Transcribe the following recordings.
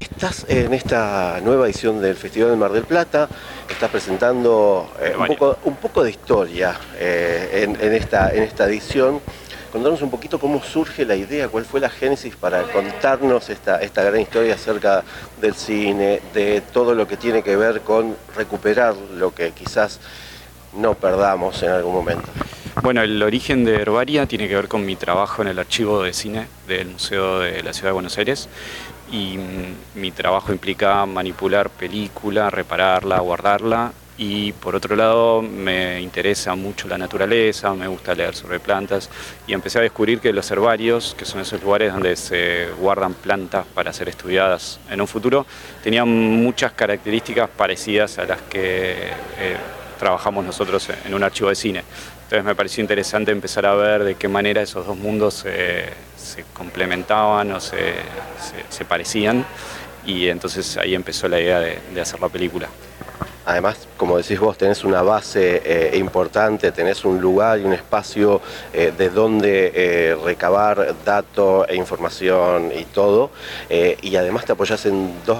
Estás en esta nueva edición del Festival del Mar del Plata, estás presentando eh, un, poco, un, poco, de historia eh, en, esta, en esta edición. Contanos un poquito cómo surge la idea, cuál fue la génesis para contarnos esta, esta gran historia acerca del cine, de todo lo que tiene que ver con recuperar lo que quizás no perdamos en algún momento. Bueno, el origen de Herbaria tiene que ver con mi trabajo en el archivo de cine del Museo de la Ciudad de Buenos Aires y mi trabajo implica manipular película, repararla, guardarla y por otro lado me interesa mucho la naturaleza, me gusta leer sobre plantas y empecé a descubrir que los herbarios, que son esos lugares donde se guardan plantas para ser estudiadas en un futuro, tenían muchas características parecidas a las que eh, trabajamos nosotros en un archivo de cine. Entonces me pareció interesante empezar a ver de qué manera esos dos mundos se, complementaban o se, parecían y entonces ahí empezó la idea de, hacer la película. Además, como decís vos, tenés una base eh, importante, tenés un lugar y un espacio eh, de donde eh, recabar datos e información y todo, y además te apoyás en dos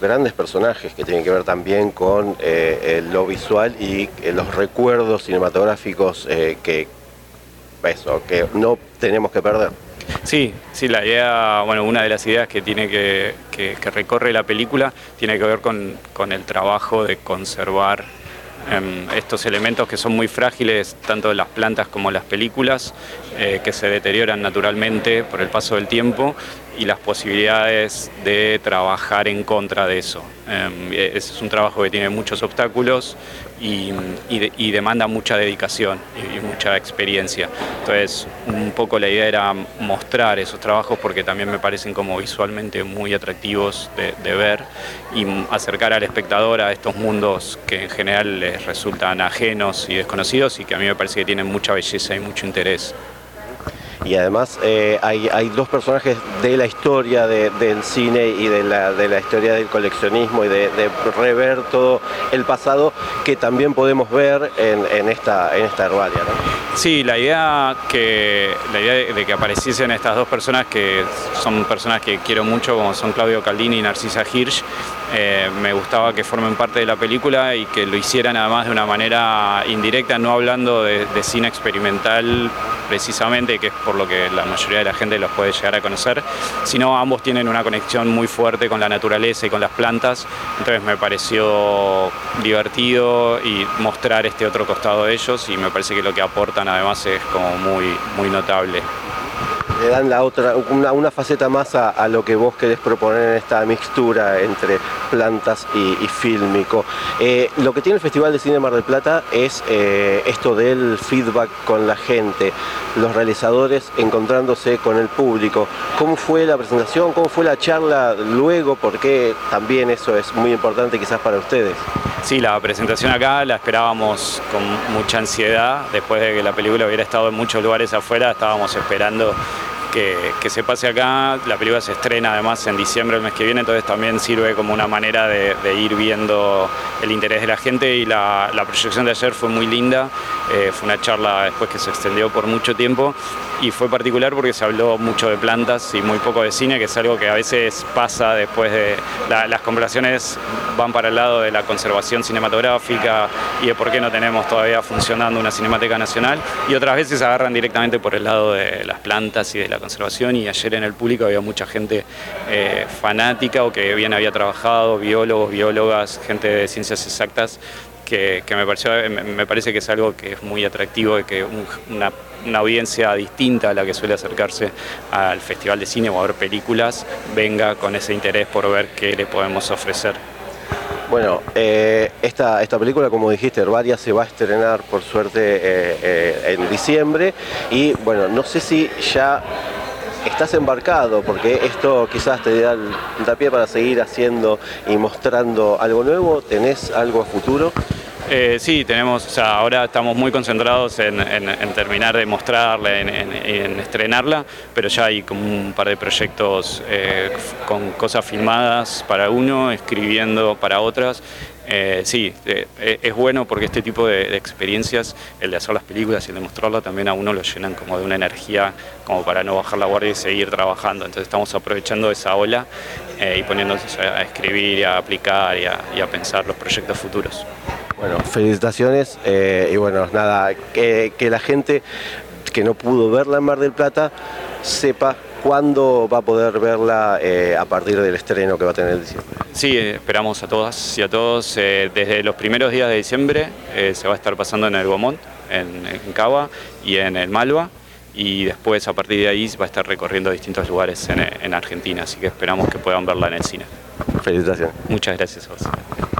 grandes personajes que tienen que ver también con lo visual y los recuerdos cinematográficos que, eso, que no tenemos que perder. Sí, sí, la idea, bueno, una de las ideas que tiene que, recorre la película tiene que ver con, el trabajo de conservar em, estos elementos que son muy frágiles, tanto las plantas como las películas, que se deterioran naturalmente por el paso del tiempo y las posibilidades de trabajar en contra de eso. Em, ese es un trabajo que tiene muchos obstáculos y, demanda mucha dedicación y, mucha experiencia. Entonces, un poco la idea era mostrar esos trabajos porque también me parecen como visualmente muy atractivos de, de ver y acercar al espectador a estos mundos que en general les resultan ajenos y desconocidos y que a mí me parece que tienen mucha belleza y mucho interés y además eh, hay, dos personajes de la historia del cine y de la, de historia del coleccionismo y de, rever todo el pasado que también podemos ver en, esta, herbaria. ¿no? Sí, la idea, que, la idea de que apareciesen estas dos personas que son personas que quiero mucho, como son Claudio Caldini y Narcisa Hirsch, eh, me gustaba que formen parte de la película y que lo hicieran además de una manera indirecta, no hablando de, cine experimental precisamente, que es por lo que la mayoría de la gente los puede llegar a conocer, sino ambos tienen una conexión muy fuerte con la naturaleza y con las plantas, entonces me pareció divertido y mostrar este otro costado de ellos y me parece que lo que aportan además es como muy, muy notable le dan la otra, una, faceta más a, lo que vos querés proponer en esta mixtura entre plantas y, fílmico. Eh, lo que tiene el Festival de Cine Mar del Plata es eh, esto del feedback con la gente, los realizadores encontrándose con el público. ¿Cómo fue la presentación? ¿Cómo fue la charla luego? Porque también eso es muy importante quizás para ustedes. Sí, la presentación acá la esperábamos con mucha ansiedad. Después de que la película hubiera estado en muchos lugares afuera, estábamos esperando que, se pase acá. La película se estrena además en diciembre del mes que viene, entonces también sirve como una manera de, ir viendo el interés de la gente y la, proyección de ayer fue muy linda. Eh, fue una charla después que se extendió por mucho tiempo y fue particular porque se habló mucho de plantas y muy poco de cine, que es algo que a veces pasa después de las conversaciones van para el lado de la conservación cinematográfica y de por qué no tenemos todavía funcionando una Cinemateca Nacional y otras veces agarran directamente por el lado de las plantas y de la conservación y ayer en el público había mucha gente eh, fanática o que bien había trabajado, biólogos, biólogas, gente de ciencias exactas, que, me, pareció, me, parece que es algo que es muy atractivo y que una, audiencia distinta a la que suele acercarse al Festival de Cine o a ver películas venga con ese interés por ver qué le podemos ofrecer. Bueno, eh, esta, esta película, como dijiste, Herbaria se va a estrenar por suerte eh, en diciembre y bueno, no sé si ya estás embarcado, porque esto quizás te da, da pie para seguir haciendo y mostrando algo nuevo, ¿tenés algo a futuro? Eh, sí, tenemos, o sea, ahora estamos muy concentrados en, terminar de mostrarla, en, estrenarla, pero ya hay como un par de proyectos eh, con cosas filmadas para uno, escribiendo para otras. Eh, sí, es bueno porque este tipo de, experiencias, el de hacer las películas y el de mostrarla, también a uno lo llenan como de una energía como para no bajar la guardia y seguir trabajando. Entonces estamos aprovechando esa ola y poniéndose a escribir, a aplicar y a pensar los proyectos futuros. Bueno, felicitaciones eh, y bueno, nada, que, la gente que no pudo verla en Mar del Plata sepa cuándo va a poder verla eh, a partir del estreno que va a tener el diciembre. Sí, esperamos a todas y a todos. Eh, desde los primeros días de diciembre se va a estar pasando en el Gomont, en, Cava y en el Malva. Y después a partir de ahí va a estar recorriendo distintos lugares en, en Argentina, así que esperamos que puedan verla en el cine. Felicitaciones. Muchas gracias a vos.